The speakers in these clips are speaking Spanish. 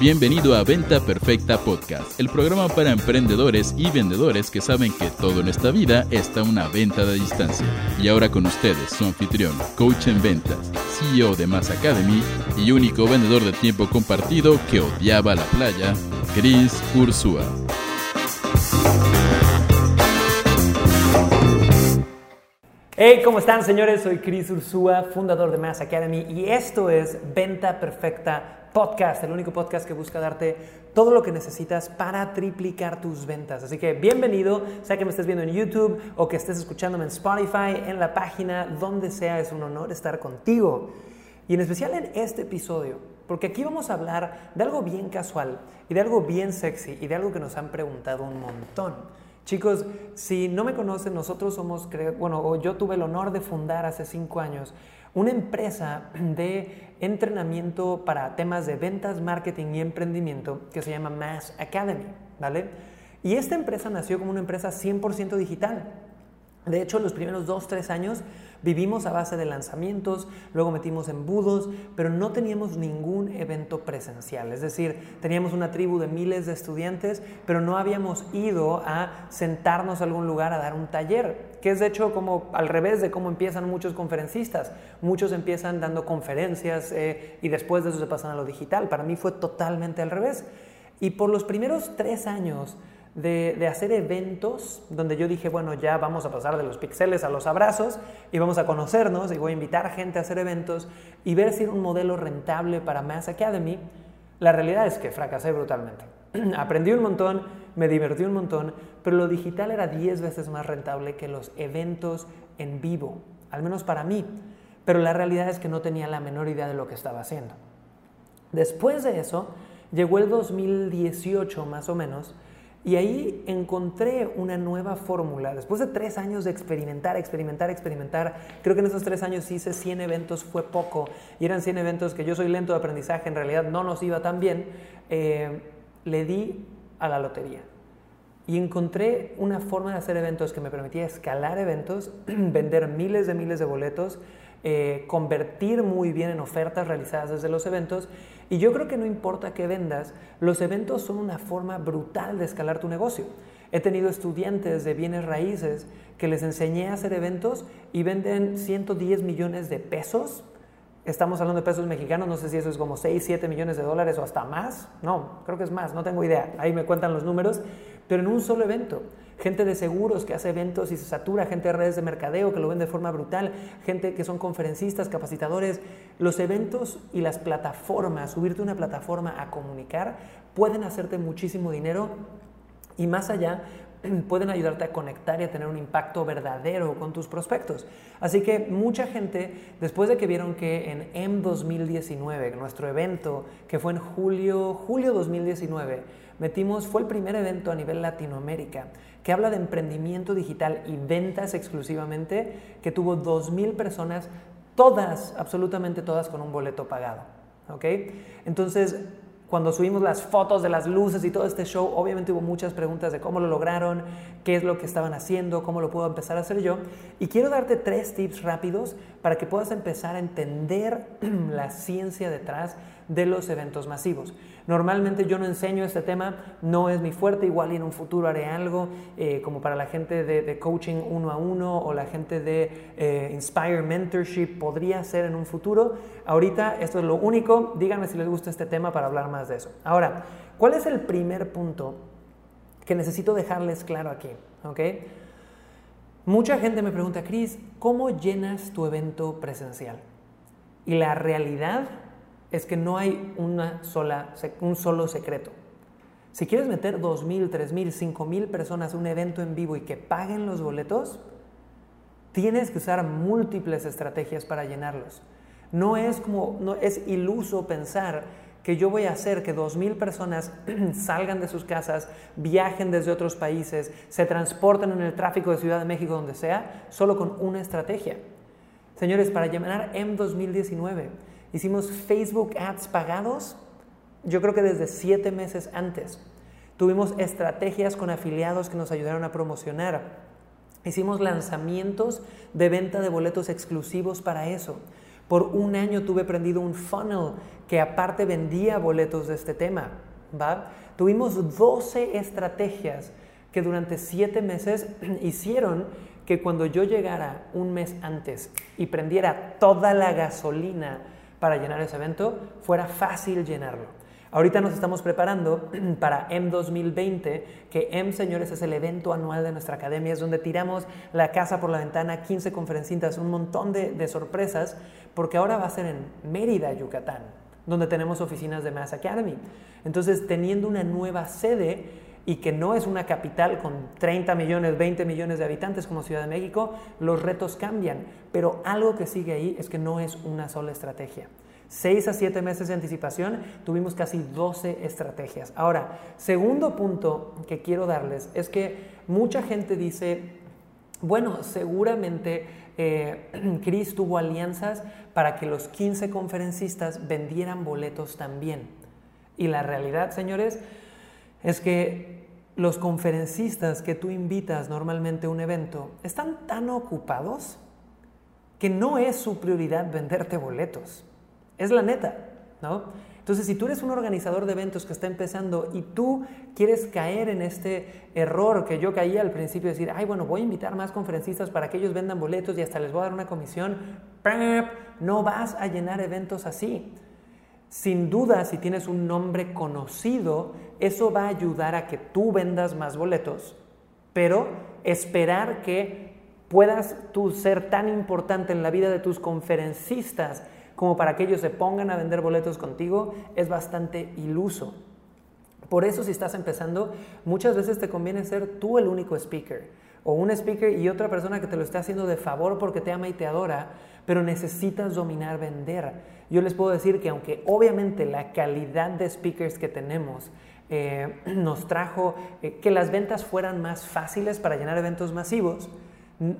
Bienvenido a Venta Perfecta Podcast, el programa para emprendedores y vendedores que saben que todo en esta vida está una venta de distancia. Y ahora con ustedes, su anfitrión, coach en ventas, CEO de Mass Academy y único vendedor de tiempo compartido que odiaba la playa, Chris Ursúa. Hey, ¿cómo están señores? Soy Chris Ursúa, fundador de Mass Academy y esto es Venta Perfecta Podcast, el único podcast que busca darte todo lo que necesitas para triplicar tus ventas. Así que bienvenido, sea que me estés viendo en YouTube o que estés escuchándome en Spotify, en la página, donde sea, es un honor estar contigo. Y en especial en este episodio, porque aquí vamos a hablar de algo bien casual y de algo bien sexy y de algo que nos han preguntado un montón. Chicos, si no me conocen, nosotros somos, bueno, yo tuve el honor de fundar hace cinco años una empresa de entrenamiento para temas de ventas, marketing y emprendimiento que se llama Mass Academy, ¿vale? Y esta empresa nació como una empresa 100% digital. De hecho, los primeros dos, tres años vivimos a base de lanzamientos, luego metimos embudos, pero no teníamos ningún evento presencial. Es decir, teníamos una tribu de miles de estudiantes, pero no habíamos ido a sentarnos a algún lugar a dar un taller, que es de hecho como al revés de cómo empiezan muchos conferencistas. Muchos empiezan dando conferencias eh, y después de eso se pasan a lo digital. Para mí fue totalmente al revés. Y por los primeros tres años, de, hacer eventos donde yo dije, bueno, ya vamos a pasar de los pixeles a los abrazos y vamos a conocernos y voy a invitar gente a hacer eventos y ver si era un modelo rentable para Mass Academy. La realidad es que fracasé brutalmente. Aprendí un montón, me divertí un montón, pero lo digital era 10 veces más rentable que los eventos en vivo, al menos para mí. Pero la realidad es que no tenía la menor idea de lo que estaba haciendo. Después de eso, llegó el 2018 más o menos, y ahí encontré una nueva fórmula. Después de tres años de experimentar, experimentar, experimentar, creo que en esos tres años hice 100 eventos, fue poco. Y eran 100 eventos que yo soy lento de aprendizaje, en realidad no nos iba tan bien. Eh, le di a la lotería. Y encontré una forma de hacer eventos que me permitía escalar eventos, vender miles de miles de boletos, eh, convertir muy bien en ofertas realizadas desde los eventos. Y yo creo que no importa qué vendas, los eventos son una forma brutal de escalar tu negocio. He tenido estudiantes de bienes raíces que les enseñé a hacer eventos y venden 110 millones de pesos. Estamos hablando de pesos mexicanos, no sé si eso es como 6, 7 millones de dólares o hasta más. No, creo que es más, no tengo idea. Ahí me cuentan los números, pero en un solo evento gente de seguros que hace eventos y se satura, gente de redes de mercadeo que lo ven de forma brutal, gente que son conferencistas, capacitadores. Los eventos y las plataformas, subirte una plataforma a comunicar, pueden hacerte muchísimo dinero y más allá pueden ayudarte a conectar y a tener un impacto verdadero con tus prospectos. Así que mucha gente, después de que vieron que en M 2019, nuestro evento que fue en julio, julio 2019, metimos, fue el primer evento a nivel Latinoamérica que habla de emprendimiento digital y ventas exclusivamente, que tuvo 2.000 personas, todas, absolutamente todas, con un boleto pagado. ¿ok? Entonces, cuando subimos las fotos de las luces y todo este show, obviamente hubo muchas preguntas de cómo lo lograron, qué es lo que estaban haciendo, cómo lo puedo empezar a hacer yo. Y quiero darte tres tips rápidos para que puedas empezar a entender la ciencia detrás de los eventos masivos. Normalmente yo no enseño este tema, no es mi fuerte, igual y en un futuro haré algo eh, como para la gente de, coaching uno a uno o la gente de eh, Inspire Mentorship, podría ser en un futuro. Ahorita esto es lo único, díganme si les gusta este tema para hablar más de eso. Ahora, ¿cuál es el primer punto que necesito dejarles claro aquí? Mucha gente me pregunta, Cris, ¿cómo llenas tu evento presencial? Y la realidad es que no hay una sola, un solo secreto. Si quieres meter 2.000, 3.000, 5.000 personas a un evento en vivo y que paguen los boletos, tienes que usar múltiples estrategias para llenarlos. No es como, no, es iluso pensar que yo voy a hacer que 2.000 personas salgan de sus casas, viajen desde otros países, se transporten en el tráfico de Ciudad de México, donde sea, solo con una estrategia. Señores, para llenar M 2019, Hicimos Facebook Ads pagados, yo creo que desde siete meses antes. Tuvimos estrategias con afiliados que nos ayudaron a promocionar. Hicimos lanzamientos de venta de boletos exclusivos para eso. Por un año tuve prendido un funnel que aparte vendía boletos de este tema. ¿va? Tuvimos 12 estrategias que durante 7 meses hicieron que cuando yo llegara un mes antes y prendiera toda la gasolina para llenar ese evento, fuera fácil llenarlo. Ahorita nos estamos preparando para M 2020, que M, señores, es el evento anual de nuestra academia, es donde tiramos la casa por la ventana, 15 conferencistas, un montón de, sorpresas, porque ahora va a ser en Mérida, Yucatán, donde tenemos oficinas de Mass Academy. Entonces, teniendo una nueva sede y que no es una capital con 30 millones, 20 millones de habitantes como Ciudad de México, los retos cambian. Pero algo que sigue ahí es que no es una sola estrategia. 6 a 7 meses de anticipación, tuvimos casi 12 estrategias. Ahora, segundo punto que quiero darles es que mucha gente dice, bueno, seguramente eh, Chris tuvo alianzas para que los 15 conferencistas vendieran boletos también. Y la realidad, señores, es que los conferencistas que tú invitas normalmente a un evento están tan ocupados que no es su prioridad venderte boletos. Es la neta, ¿no? Entonces, si tú eres un organizador de eventos que está empezando y tú quieres caer en este error que yo caía al principio, decir, ay, bueno, voy a invitar más conferencistas para que ellos vendan boletos y hasta les voy a dar una comisión, no vas a llenar eventos así. Sin duda, si tienes un nombre conocido, eso va a ayudar a que tú vendas más boletos, pero esperar que puedas tú ser tan importante en la vida de tus conferencistas como para que ellos se pongan a vender boletos contigo es bastante iluso. Por eso si estás empezando, muchas veces te conviene ser tú el único speaker o un speaker y otra persona que te lo esté haciendo de favor porque te ama y te adora, pero necesitas dominar vender. Yo les puedo decir que aunque obviamente la calidad de speakers que tenemos eh, nos trajo eh, que las ventas fueran más fáciles para llenar eventos masivos,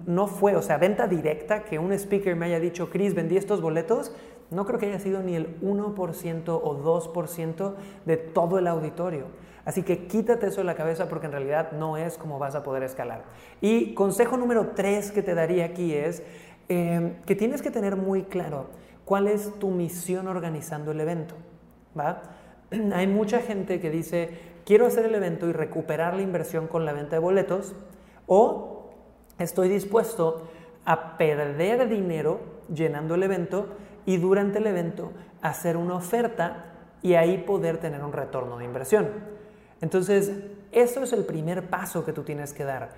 no fue, o sea, venta directa, que un speaker me haya dicho, Chris, vendí estos boletos, no creo que haya sido ni el 1% o 2% de todo el auditorio. Así que quítate eso de la cabeza porque en realidad no es como vas a poder escalar. Y consejo número 3 que te daría aquí es em, que tienes que tener muy claro cuál es tu misión organizando el evento. Hay mucha gente que dice, quiero hacer el evento y recuperar la inversión con la venta de boletos o estoy dispuesto a perder dinero llenando el evento y durante el evento hacer una oferta y ahí poder tener un retorno de inversión. Entonces, eso es el primer paso que tú tienes que dar.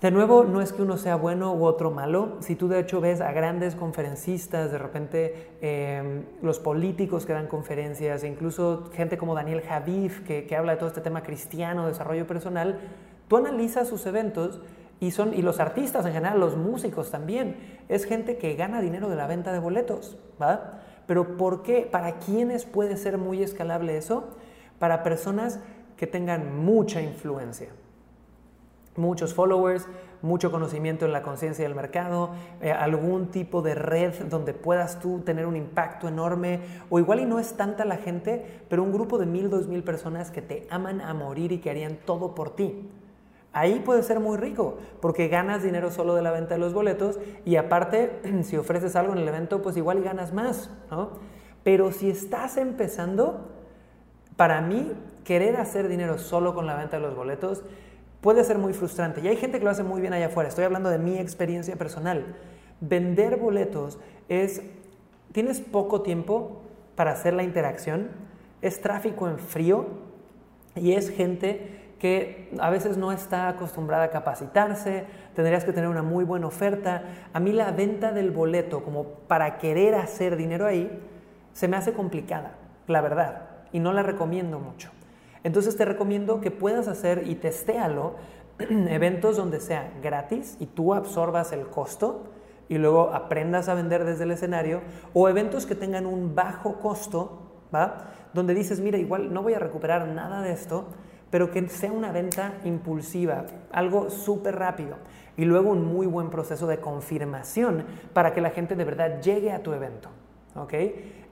De nuevo, no es que uno sea bueno u otro malo. Si tú de hecho ves a grandes conferencistas, de repente em, los políticos que dan conferencias, e incluso gente como Daniel Javif, que, que habla de todo este tema cristiano, desarrollo personal, tú analizas sus eventos y, son, y los artistas en general, los músicos también, es gente que gana dinero de la venta de boletos, ¿va? Pero ¿por qué? ¿Para quiénes puede ser muy escalable eso? Para personas que tengan mucha influencia, muchos followers, mucho conocimiento en la conciencia del mercado, eh, algún tipo de red donde puedas tú tener un impacto enorme, o igual y no es tanta la gente, pero un grupo de mil, dos mil personas que te aman a morir y que harían todo por ti. Ahí puede ser muy rico porque ganas dinero solo de la venta de los boletos y aparte si ofreces algo en el evento pues igual ganas más, ¿no? Pero si estás empezando, para mí querer hacer dinero solo con la venta de los boletos puede ser muy frustrante y hay gente que lo hace muy bien allá afuera. Estoy hablando de mi experiencia personal. Vender boletos es, tienes poco tiempo para hacer la interacción, es tráfico en frío y es gente que a veces no está acostumbrada a capacitarse, tendrías que tener una muy buena oferta. A mí la venta del boleto, como para querer hacer dinero ahí, se me hace complicada, la verdad, y no la recomiendo mucho. Entonces te recomiendo que puedas hacer y testéalo eventos donde sea gratis y tú absorbas el costo y luego aprendas a vender desde el escenario o eventos que tengan un bajo costo, ¿va? Donde dices, mira, igual no voy a recuperar nada de esto, pero que sea una venta impulsiva, algo súper rápido. Y luego un muy buen proceso de confirmación para que la gente de verdad llegue a tu evento. ¿ok?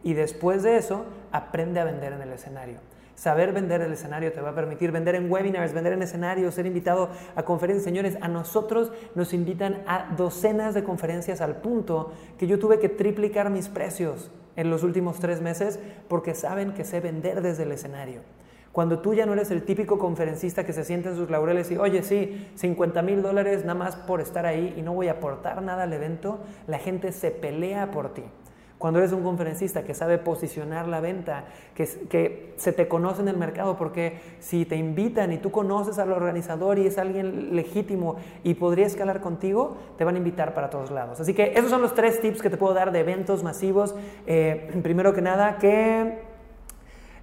Y después de eso, aprende a vender en el escenario. Saber vender el escenario te va a permitir vender en webinars, vender en escenarios, ser invitado a conferencias. Señores, a nosotros nos invitan a docenas de conferencias al punto que yo tuve que triplicar mis precios en los últimos tres meses porque saben que sé vender desde el escenario. Cuando tú ya no eres el típico conferencista que se siente en sus laureles y, oye, sí, 50 mil dólares nada más por estar ahí y no voy a aportar nada al evento, la gente se pelea por ti. Cuando eres un conferencista que sabe posicionar la venta, que, que, se te conoce en el mercado, porque si te invitan y tú conoces al organizador y es alguien legítimo y podría escalar contigo, te van a invitar para todos lados. Así que esos son los tres tips que te puedo dar de eventos masivos. Eh, primero que nada, que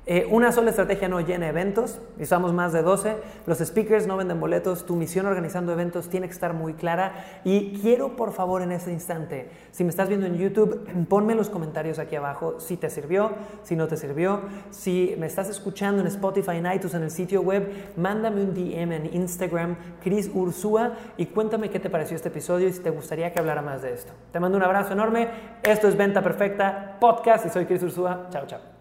eh, una sola estrategia no llena eventos, estamos más de 12, los speakers no venden boletos, tu misión organizando eventos tiene que estar muy clara. Y quiero por favor en este instante, si me estás viendo en YouTube, ponme los comentarios aquí abajo si te sirvió, si no te sirvió, si me estás escuchando en Spotify, en iTunes, en el sitio web, mándame un DM en Instagram, Chris Ursúa, y cuéntame qué te pareció este episodio y si te gustaría que hablara más de esto. Te mando un abrazo enorme, esto es Venta Perfecta Podcast y soy Chris Ursúa, chao chao.